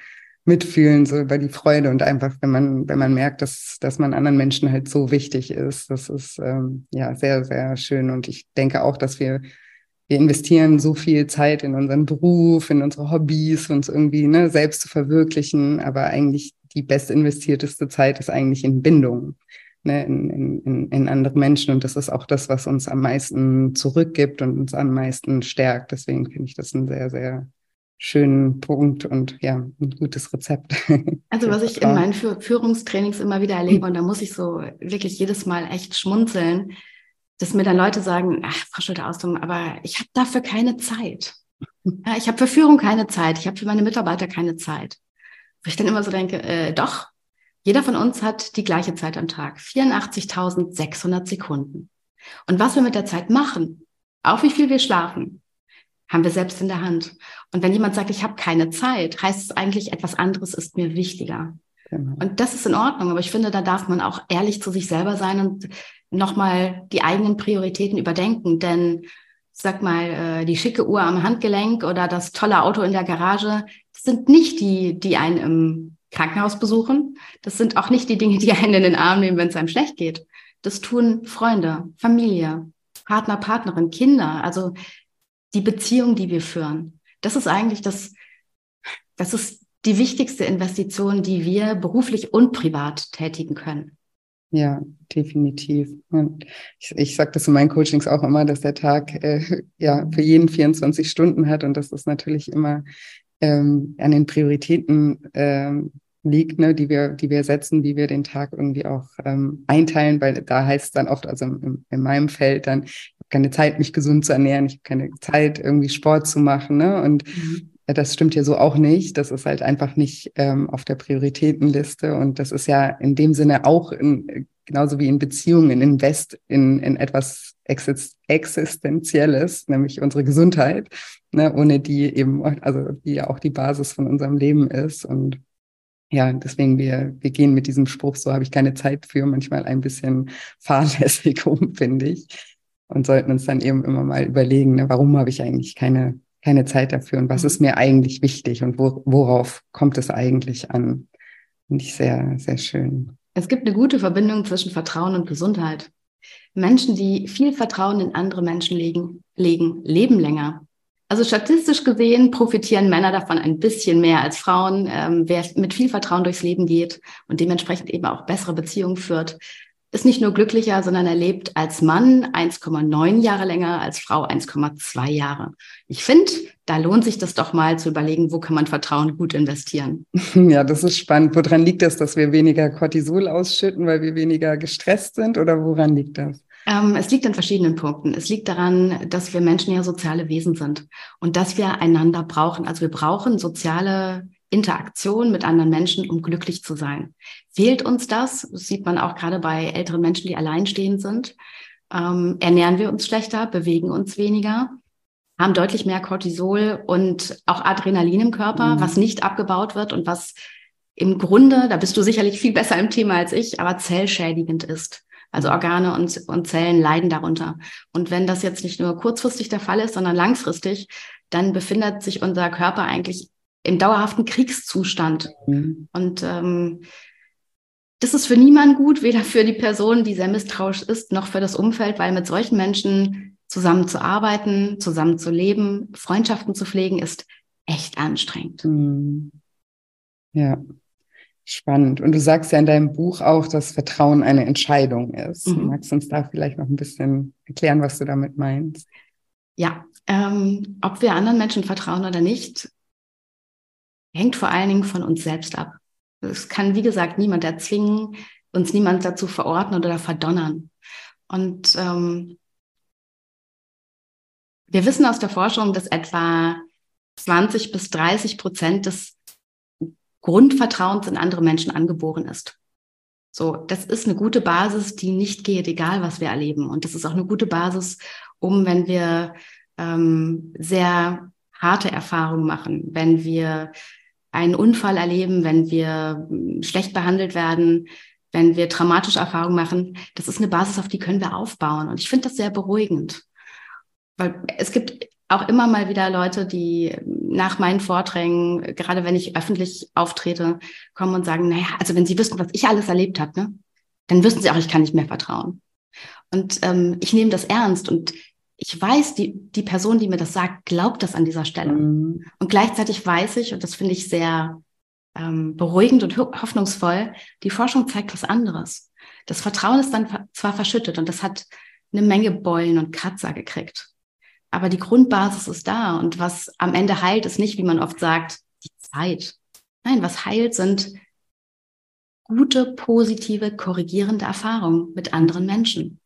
mitfühlen, so über die Freude und einfach, wenn man, wenn man merkt, dass, dass man anderen Menschen halt so wichtig ist. Das ist ähm, ja sehr, sehr schön. Und ich denke auch, dass wir, wir investieren so viel Zeit in unseren Beruf, in unsere Hobbys, uns irgendwie ne, selbst zu verwirklichen. Aber eigentlich die best investierteste Zeit ist eigentlich in Bindung ne, in, in, in andere Menschen. Und das ist auch das, was uns am meisten zurückgibt und uns am meisten stärkt. Deswegen finde ich das einen sehr, sehr schönen Punkt und ja, ein gutes Rezept. Also was ich in meinen Führungstrainings immer wieder erlebe, und da muss ich so wirklich jedes Mal echt schmunzeln, dass mir dann Leute sagen, ach, Frau Schulte-Austum, aber ich habe dafür keine Zeit. Ja, ich habe für Führung keine Zeit, ich habe für meine Mitarbeiter keine Zeit. Wo ich dann immer so denke, äh, doch, jeder von uns hat die gleiche Zeit am Tag, 84.600 Sekunden. Und was wir mit der Zeit machen, auch wie viel wir schlafen, haben wir selbst in der Hand. Und wenn jemand sagt, ich habe keine Zeit, heißt es eigentlich, etwas anderes ist mir wichtiger. Genau. Und das ist in Ordnung, aber ich finde, da darf man auch ehrlich zu sich selber sein und nochmal die eigenen Prioritäten überdenken. Denn sag mal, äh, die schicke Uhr am Handgelenk oder das tolle Auto in der Garage, das sind nicht die, die einen im Krankenhaus besuchen. Das sind auch nicht die Dinge, die einen in den Arm nehmen, wenn es einem schlecht geht. Das tun Freunde, Familie, Partner, Partnerin, Kinder, also die Beziehung, die wir führen. Das ist eigentlich das, das ist die wichtigste Investition, die wir beruflich und privat tätigen können. Ja, definitiv. Und ich, ich sage das in meinen Coachings auch immer, dass der Tag äh, ja für jeden 24 Stunden hat und das ist natürlich immer ähm, an den Prioritäten ähm, liegt, ne, die wir, die wir setzen, wie wir den Tag irgendwie auch ähm, einteilen, weil da heißt es dann oft, also in, in meinem Feld dann, ich habe keine Zeit, mich gesund zu ernähren, ich habe keine Zeit, irgendwie Sport zu machen, ne? Und mhm. das stimmt ja so auch nicht. Das ist halt einfach nicht ähm, auf der Prioritätenliste. Und das ist ja in dem Sinne auch in, genauso wie in Beziehungen, Invest in, in etwas Existenzielles, nämlich unsere Gesundheit, ne, ohne die eben, also die ja auch die Basis von unserem Leben ist. Und ja, deswegen wir, wir gehen mit diesem Spruch, so habe ich keine Zeit für, manchmal ein bisschen fahrlässig um, finde ich. Und sollten uns dann eben immer mal überlegen, ne, warum habe ich eigentlich keine, keine Zeit dafür und was mhm. ist mir eigentlich wichtig und wo, worauf kommt es eigentlich an? Finde ich sehr, sehr schön. Es gibt eine gute Verbindung zwischen Vertrauen und Gesundheit. Menschen, die viel Vertrauen in andere Menschen legen, legen leben länger. Also statistisch gesehen profitieren Männer davon ein bisschen mehr als Frauen. Ähm, wer mit viel Vertrauen durchs Leben geht und dementsprechend eben auch bessere Beziehungen führt, ist nicht nur glücklicher, sondern erlebt als Mann 1,9 Jahre länger, als Frau 1,2 Jahre. Ich finde, da lohnt sich das doch mal zu überlegen, wo kann man Vertrauen gut investieren. Ja, das ist spannend. Woran liegt das, dass wir weniger Cortisol ausschütten, weil wir weniger gestresst sind oder woran liegt das? Ähm, es liegt an verschiedenen Punkten. Es liegt daran, dass wir Menschen ja soziale Wesen sind und dass wir einander brauchen. Also wir brauchen soziale Interaktion mit anderen Menschen, um glücklich zu sein. Fehlt uns das, das sieht man auch gerade bei älteren Menschen, die alleinstehend sind, ähm, ernähren wir uns schlechter, bewegen uns weniger, haben deutlich mehr Cortisol und auch Adrenalin im Körper, mhm. was nicht abgebaut wird und was im Grunde, da bist du sicherlich viel besser im Thema als ich, aber zellschädigend ist. Also Organe und, und Zellen leiden darunter. Und wenn das jetzt nicht nur kurzfristig der Fall ist, sondern langfristig, dann befindet sich unser Körper eigentlich im dauerhaften Kriegszustand. Mhm. Und ähm, das ist für niemanden gut, weder für die Person, die sehr misstrauisch ist, noch für das Umfeld, weil mit solchen Menschen zusammen zu arbeiten, zusammen zu leben, Freundschaften zu pflegen, ist echt anstrengend. Mhm. Ja, spannend. Und du sagst ja in deinem Buch auch, dass Vertrauen eine Entscheidung ist. Mhm. Magst du uns da vielleicht noch ein bisschen erklären, was du damit meinst? Ja, ähm, ob wir anderen Menschen vertrauen oder nicht, hängt vor allen Dingen von uns selbst ab. Es kann, wie gesagt, niemand erzwingen, uns niemand dazu verordnen oder verdonnern. Und ähm, wir wissen aus der Forschung, dass etwa 20 bis 30 Prozent des Grundvertrauens in andere Menschen angeboren ist. So, das ist eine gute Basis, die nicht geht, egal was wir erleben. Und das ist auch eine gute Basis, um, wenn wir ähm, sehr harte Erfahrungen machen, wenn wir einen Unfall erleben, wenn wir hm, schlecht behandelt werden, wenn wir traumatische Erfahrungen machen, das ist eine Basis, auf die können wir aufbauen. Und ich finde das sehr beruhigend. Weil es gibt auch immer mal wieder Leute, die nach meinen Vorträgen, gerade wenn ich öffentlich auftrete, kommen und sagen, naja, also wenn sie wüssten, was ich alles erlebt habe, ne, dann wüssten sie auch, ich kann nicht mehr vertrauen. Und ähm, ich nehme das ernst und ich weiß, die, die Person, die mir das sagt, glaubt das an dieser Stelle. Mhm. Und gleichzeitig weiß ich, und das finde ich sehr ähm, beruhigend und hoffnungsvoll, die Forschung zeigt was anderes. Das Vertrauen ist dann zwar verschüttet und das hat eine Menge Beulen und Kratzer gekriegt. Aber die Grundbasis ist da. Und was am Ende heilt, ist nicht, wie man oft sagt, die Zeit. Nein, was heilt, sind gute, positive, korrigierende Erfahrungen mit anderen Menschen.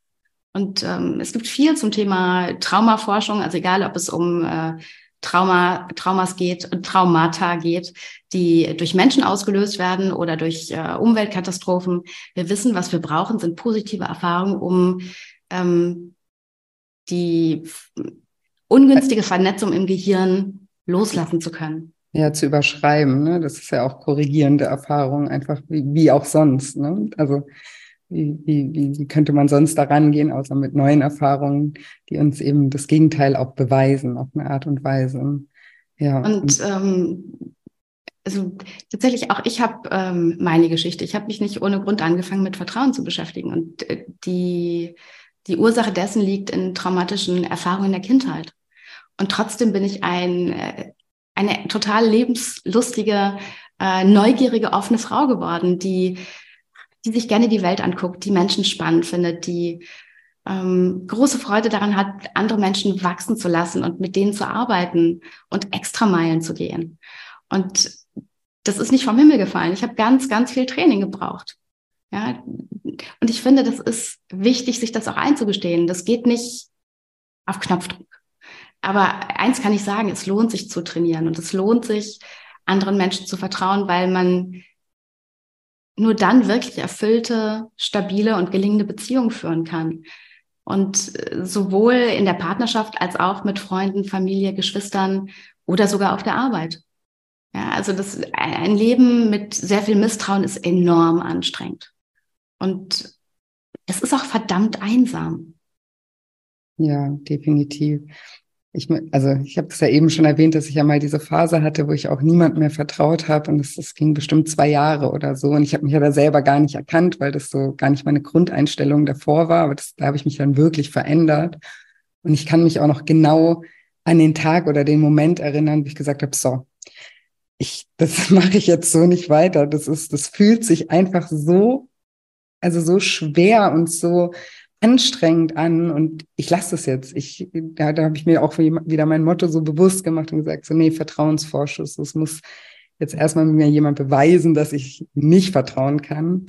Und ähm, es gibt viel zum Thema Traumaforschung, also egal, ob es um äh, Trauma, Traumas geht, Traumata geht, die durch Menschen ausgelöst werden oder durch äh, Umweltkatastrophen. Wir wissen, was wir brauchen, sind positive Erfahrungen, um ähm, die ungünstige Vernetzung im Gehirn loslassen zu können. Ja, zu überschreiben. Ne? Das ist ja auch korrigierende Erfahrung, einfach wie, wie auch sonst. Ne? Also wie, wie, wie könnte man sonst daran gehen, außer mit neuen Erfahrungen, die uns eben das Gegenteil auch beweisen, auf eine Art und Weise. Ja. Und ähm, also tatsächlich auch ich habe ähm, meine Geschichte. Ich habe mich nicht ohne Grund angefangen, mit Vertrauen zu beschäftigen. Und äh, die, die Ursache dessen liegt in traumatischen Erfahrungen der Kindheit. Und trotzdem bin ich ein, äh, eine total lebenslustige, äh, neugierige, offene Frau geworden, die die sich gerne die Welt anguckt, die Menschen spannend findet, die ähm, große Freude daran hat, andere Menschen wachsen zu lassen und mit denen zu arbeiten und extra Meilen zu gehen. Und das ist nicht vom Himmel gefallen. Ich habe ganz, ganz viel Training gebraucht. Ja, und ich finde, das ist wichtig, sich das auch einzugestehen. Das geht nicht auf Knopfdruck. Aber eins kann ich sagen, es lohnt sich zu trainieren und es lohnt sich, anderen Menschen zu vertrauen, weil man nur dann wirklich erfüllte, stabile und gelingende Beziehungen führen kann. Und äh, sowohl in der Partnerschaft als auch mit Freunden, Familie, Geschwistern oder sogar auf der Arbeit. Ja, also das, ein Leben mit sehr viel Misstrauen ist enorm anstrengend. Und es ist auch verdammt einsam. Ja, definitiv ich, also ich habe es ja eben schon erwähnt, dass ich ja mal diese Phase hatte, wo ich auch niemand mehr vertraut habe und das, das ging bestimmt zwei Jahre oder so und ich habe mich ja da selber gar nicht erkannt, weil das so gar nicht meine Grundeinstellung davor war, aber das, da habe ich mich dann wirklich verändert und ich kann mich auch noch genau an den Tag oder den Moment erinnern, wo ich gesagt habe, so, ich, das mache ich jetzt so nicht weiter. Das ist, das fühlt sich einfach so, also so schwer und so anstrengend an und ich lasse das jetzt. Ich, da, da habe ich mir auch wieder mein Motto so bewusst gemacht und gesagt, so nee, Vertrauensvorschuss, das muss jetzt erstmal mir jemand beweisen, dass ich nicht vertrauen kann.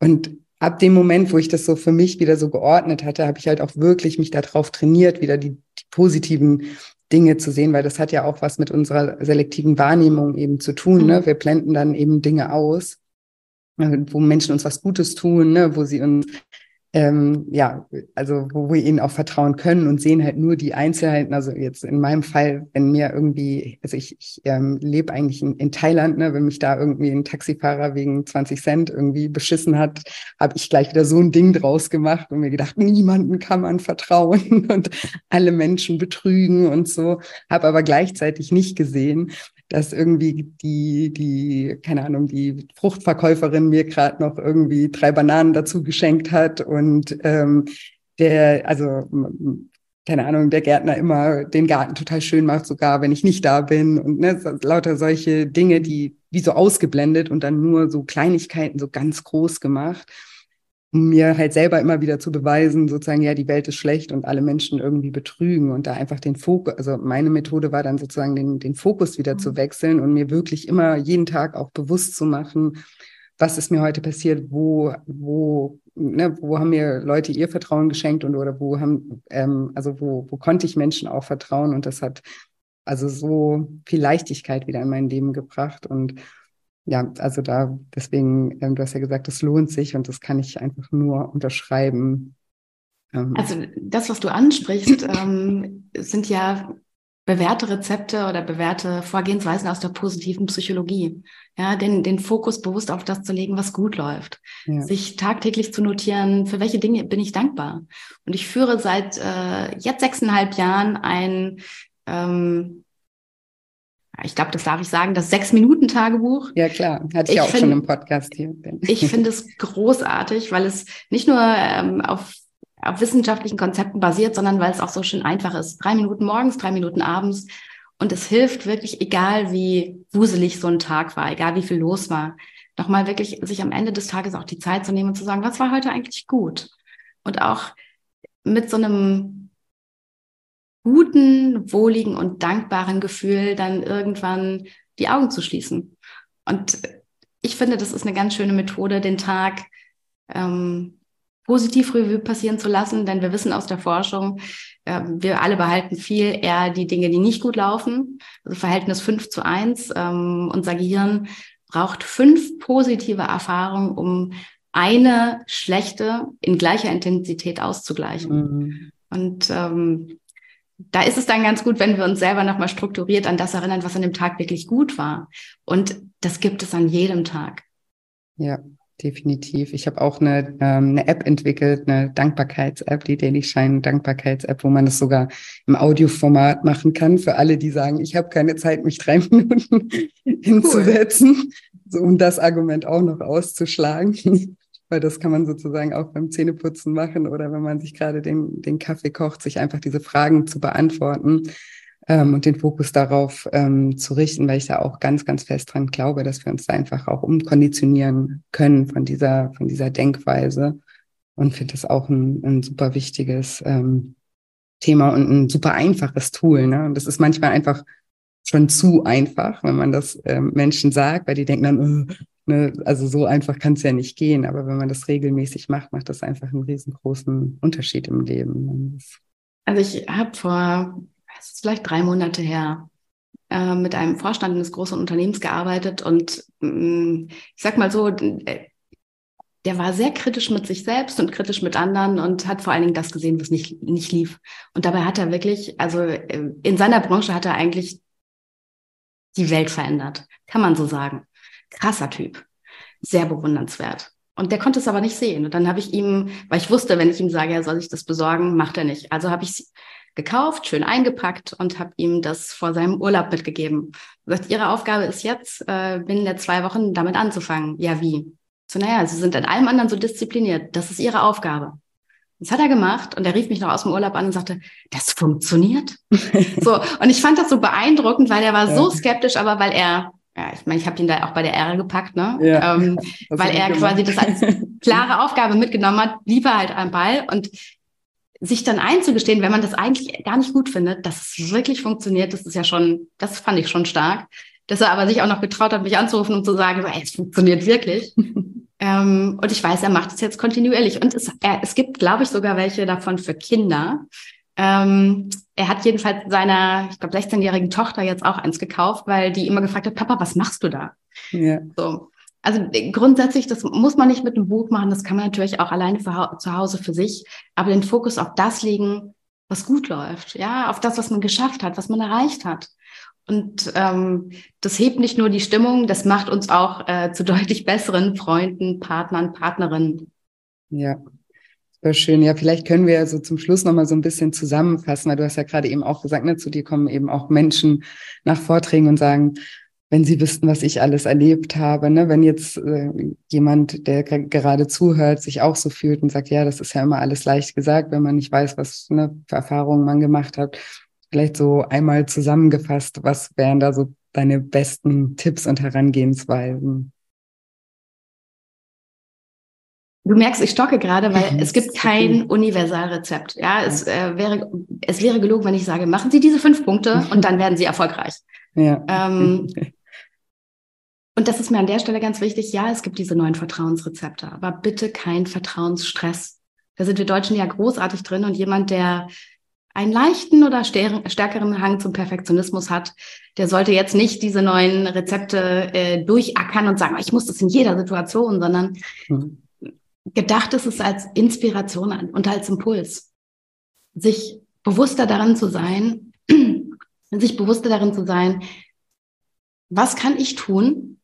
Und ab dem Moment, wo ich das so für mich wieder so geordnet hatte, habe ich halt auch wirklich mich darauf trainiert, wieder die, die positiven Dinge zu sehen, weil das hat ja auch was mit unserer selektiven Wahrnehmung eben zu tun. Ne? Mhm. Wir blenden dann eben Dinge aus, äh, wo Menschen uns was Gutes tun, ne? wo sie uns ähm, ja, also wo wir ihnen auch vertrauen können und sehen halt nur die Einzelheiten. Also jetzt in meinem Fall, wenn mir irgendwie, also ich, ich ähm, lebe eigentlich in, in Thailand, ne, wenn mich da irgendwie ein Taxifahrer wegen 20 Cent irgendwie beschissen hat, habe ich gleich wieder so ein Ding draus gemacht und mir gedacht, niemanden kann man vertrauen und alle Menschen betrügen und so. Habe aber gleichzeitig nicht gesehen, dass irgendwie die, die, keine Ahnung, die Fruchtverkäuferin mir gerade noch irgendwie drei Bananen dazu geschenkt hat und ähm, der, also keine Ahnung, der Gärtner immer den Garten total schön macht, sogar wenn ich nicht da bin und ne, lauter solche Dinge, die wie so ausgeblendet und dann nur so Kleinigkeiten so ganz groß gemacht um mir halt selber immer wieder zu beweisen, sozusagen, ja, die Welt ist schlecht und alle Menschen irgendwie betrügen und da einfach den Fokus, also meine Methode war dann sozusagen den, den Fokus wieder mhm. zu wechseln und mir wirklich immer jeden Tag auch bewusst zu machen, was ist mir heute passiert, wo, wo, ne, wo haben mir Leute ihr Vertrauen geschenkt und oder wo haben, ähm, also wo, wo konnte ich Menschen auch vertrauen und das hat also so viel Leichtigkeit wieder in mein Leben gebracht und ja, also da, deswegen, ähm, du hast ja gesagt, es lohnt sich und das kann ich einfach nur unterschreiben. Ähm. Also das, was du ansprichst, ähm, sind ja bewährte Rezepte oder bewährte Vorgehensweisen aus der positiven Psychologie. Ja, den, den Fokus bewusst auf das zu legen, was gut läuft. Ja. Sich tagtäglich zu notieren, für welche Dinge bin ich dankbar. Und ich führe seit äh, jetzt sechseinhalb Jahren ein ähm, ich glaube, das darf ich sagen, das Sechs-Minuten-Tagebuch. Ja, klar, hatte ich, ich auch find, schon im Podcast hier. Ich finde es großartig, weil es nicht nur ähm, auf, auf wissenschaftlichen Konzepten basiert, sondern weil es auch so schön einfach ist. Drei Minuten morgens, drei Minuten abends. Und es hilft wirklich, egal wie wuselig so ein Tag war, egal wie viel los war, nochmal wirklich sich am Ende des Tages auch die Zeit zu nehmen und zu sagen, was war heute eigentlich gut? Und auch mit so einem guten, wohligen und dankbaren Gefühl dann irgendwann die Augen zu schließen. Und ich finde, das ist eine ganz schöne Methode, den Tag ähm, positiv Revue passieren zu lassen, denn wir wissen aus der Forschung, äh, wir alle behalten viel eher die Dinge, die nicht gut laufen. Also Verhältnis 5 zu 1. Ähm, unser Gehirn braucht fünf positive Erfahrungen, um eine schlechte in gleicher Intensität auszugleichen. Mhm. Und ähm, da ist es dann ganz gut, wenn wir uns selber nochmal strukturiert an das erinnern, was an dem Tag wirklich gut war. Und das gibt es an jedem Tag. Ja, definitiv. Ich habe auch eine, ähm, eine App entwickelt, eine Dankbarkeits-App, die Daily Shine Dankbarkeits-App, wo man das sogar im Audioformat machen kann für alle, die sagen, ich habe keine Zeit, mich drei Minuten hinzusetzen, so, um das Argument auch noch auszuschlagen weil das kann man sozusagen auch beim Zähneputzen machen oder wenn man sich gerade den, den Kaffee kocht, sich einfach diese Fragen zu beantworten ähm, und den Fokus darauf ähm, zu richten, weil ich da auch ganz, ganz fest dran glaube, dass wir uns da einfach auch umkonditionieren können von dieser, von dieser Denkweise und finde das auch ein, ein super wichtiges ähm, Thema und ein super einfaches Tool. Ne? Und das ist manchmal einfach schon zu einfach, wenn man das ähm, Menschen sagt, weil die denken dann, äh, Ne, also so einfach kann es ja nicht gehen, aber wenn man das regelmäßig macht, macht das einfach einen riesengroßen Unterschied im Leben. Also ich habe vor, es ist vielleicht drei Monate her, äh, mit einem Vorstand eines großen Unternehmens gearbeitet und mm, ich sag mal so, äh, der war sehr kritisch mit sich selbst und kritisch mit anderen und hat vor allen Dingen das gesehen, was nicht, nicht lief. Und dabei hat er wirklich, also äh, in seiner Branche hat er eigentlich die Welt verändert, kann man so sagen krasser Typ, sehr bewundernswert. Und der konnte es aber nicht sehen. Und dann habe ich ihm, weil ich wusste, wenn ich ihm sage, er soll sich das besorgen, macht er nicht. Also habe ich es gekauft, schön eingepackt und habe ihm das vor seinem Urlaub mitgegeben. Sagt, Ihre Aufgabe ist jetzt, äh, binnen der zwei Wochen damit anzufangen. Ja, wie? So, naja, Sie sind in allem anderen so diszipliniert. Das ist Ihre Aufgabe. Das hat er gemacht und er rief mich noch aus dem Urlaub an und sagte, das funktioniert. so, und ich fand das so beeindruckend, weil er war so skeptisch, aber weil er ja, ich meine, ich habe ihn da auch bei der Ehre gepackt, ne? Ja, ähm, weil er quasi das als klare Aufgabe mitgenommen hat, blieb er halt am Ball und sich dann einzugestehen, wenn man das eigentlich gar nicht gut findet, dass es wirklich funktioniert, das ist ja schon, das fand ich schon stark. dass er aber sich auch noch getraut hat, mich anzurufen, um zu sagen, hey, es funktioniert wirklich. ähm, und ich weiß, er macht es jetzt kontinuierlich. Und es, er, es gibt, glaube ich, sogar welche davon für Kinder. Ähm, er hat jedenfalls seiner, ich glaube, 16-jährigen Tochter jetzt auch eins gekauft, weil die immer gefragt hat, Papa, was machst du da? Ja. So. Also grundsätzlich, das muss man nicht mit einem Buch machen, das kann man natürlich auch alleine für, zu Hause für sich, aber den Fokus auf das legen, was gut läuft, ja, auf das, was man geschafft hat, was man erreicht hat. Und ähm, das hebt nicht nur die Stimmung, das macht uns auch äh, zu deutlich besseren Freunden, Partnern, Partnerinnen. Ja, super schön. Ja, vielleicht können wir so zum Schluss nochmal so ein bisschen zusammenfassen, weil du hast ja gerade eben auch gesagt, ne, zu dir kommen eben auch Menschen nach Vorträgen und sagen, wenn sie wüssten, was ich alles erlebt habe, ne? wenn jetzt äh, jemand, der gerade zuhört, sich auch so fühlt und sagt, ja, das ist ja immer alles leicht gesagt, wenn man nicht weiß, was ne, für Erfahrungen man gemacht hat. Vielleicht so einmal zusammengefasst, was wären da so deine besten Tipps und Herangehensweisen? Du merkst, ich stocke gerade, weil es gibt kein Universalrezept. Ja, es äh, wäre, es wäre gelogen, wenn ich sage, machen Sie diese fünf Punkte und dann werden Sie erfolgreich. Ja. Ähm, Und das ist mir an der Stelle ganz wichtig. Ja, es gibt diese neuen Vertrauensrezepte, aber bitte kein Vertrauensstress. Da sind wir Deutschen ja großartig drin und jemand, der einen leichten oder stärkeren Hang zum Perfektionismus hat, der sollte jetzt nicht diese neuen Rezepte äh, durchackern und sagen, ich muss das in jeder Situation, sondern mhm. Gedacht ist es als Inspiration und als Impuls, sich bewusster daran zu sein, sich bewusster darin zu sein, was kann ich tun,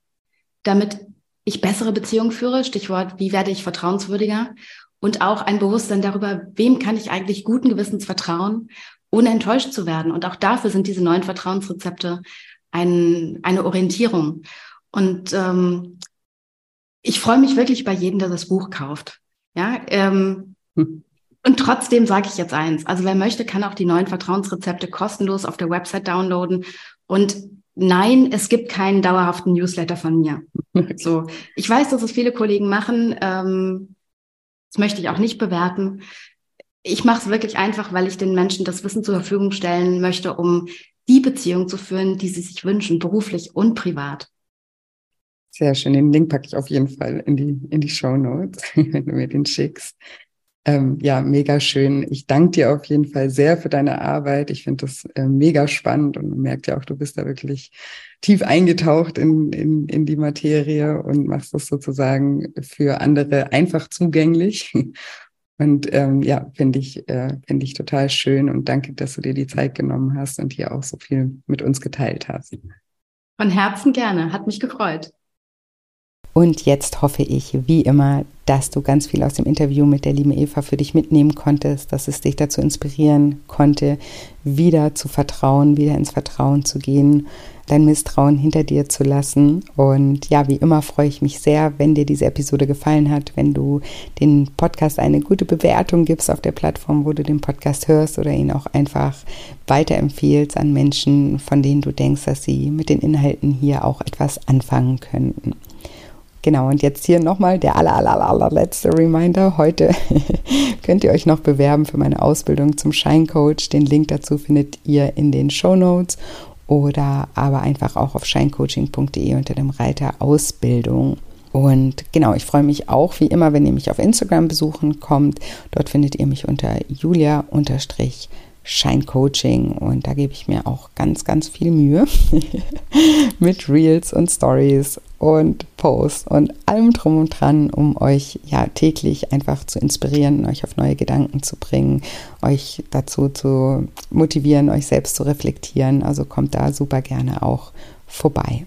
damit ich bessere Beziehungen führe. Stichwort, wie werde ich vertrauenswürdiger? Und auch ein Bewusstsein darüber, wem kann ich eigentlich guten Gewissens vertrauen, ohne enttäuscht zu werden. Und auch dafür sind diese neuen Vertrauensrezepte ein, eine Orientierung. Und ähm, ich freue mich wirklich bei jedem, der das Buch kauft. Ja, ähm, hm. Und trotzdem sage ich jetzt eins. Also wer möchte, kann auch die neuen Vertrauensrezepte kostenlos auf der Website downloaden. Und nein, es gibt keinen dauerhaften Newsletter von mir. So, ich weiß, dass es viele Kollegen machen. Ähm, das möchte ich auch nicht bewerten. Ich mache es wirklich einfach, weil ich den Menschen das Wissen zur Verfügung stellen möchte, um die Beziehung zu führen, die sie sich wünschen, beruflich und privat. Sehr schön. Den Link packe ich auf jeden Fall in die, in die Show Notes, wenn du mir den schickst. Ähm, ja, mega schön. Ich danke dir auf jeden Fall sehr für deine Arbeit. Ich finde das äh, mega spannend und man merkt ja auch, du bist da wirklich tief eingetaucht in, in, in die Materie und machst das sozusagen für andere einfach zugänglich. Und ähm, ja, finde ich, äh, finde ich total schön und danke, dass du dir die Zeit genommen hast und hier auch so viel mit uns geteilt hast. Von Herzen gerne, hat mich gefreut. Und jetzt hoffe ich, wie immer, dass du ganz viel aus dem Interview mit der lieben Eva für dich mitnehmen konntest, dass es dich dazu inspirieren konnte, wieder zu vertrauen, wieder ins Vertrauen zu gehen, dein Misstrauen hinter dir zu lassen. Und ja, wie immer freue ich mich sehr, wenn dir diese Episode gefallen hat, wenn du den Podcast eine gute Bewertung gibst auf der Plattform, wo du den Podcast hörst oder ihn auch einfach weiterempfehlst an Menschen, von denen du denkst, dass sie mit den Inhalten hier auch etwas anfangen könnten. Genau, und jetzt hier nochmal der aller, aller, allerletzte Reminder. Heute könnt ihr euch noch bewerben für meine Ausbildung zum Scheincoach. Den Link dazu findet ihr in den Show Notes oder aber einfach auch auf scheincoaching.de unter dem Reiter Ausbildung. Und genau, ich freue mich auch wie immer, wenn ihr mich auf Instagram besuchen kommt. Dort findet ihr mich unter julia Scheincoaching und da gebe ich mir auch ganz, ganz viel Mühe mit Reels und Stories und Posts und allem drum und dran, um euch ja täglich einfach zu inspirieren, euch auf neue Gedanken zu bringen, euch dazu zu motivieren, euch selbst zu reflektieren. Also kommt da super gerne auch vorbei.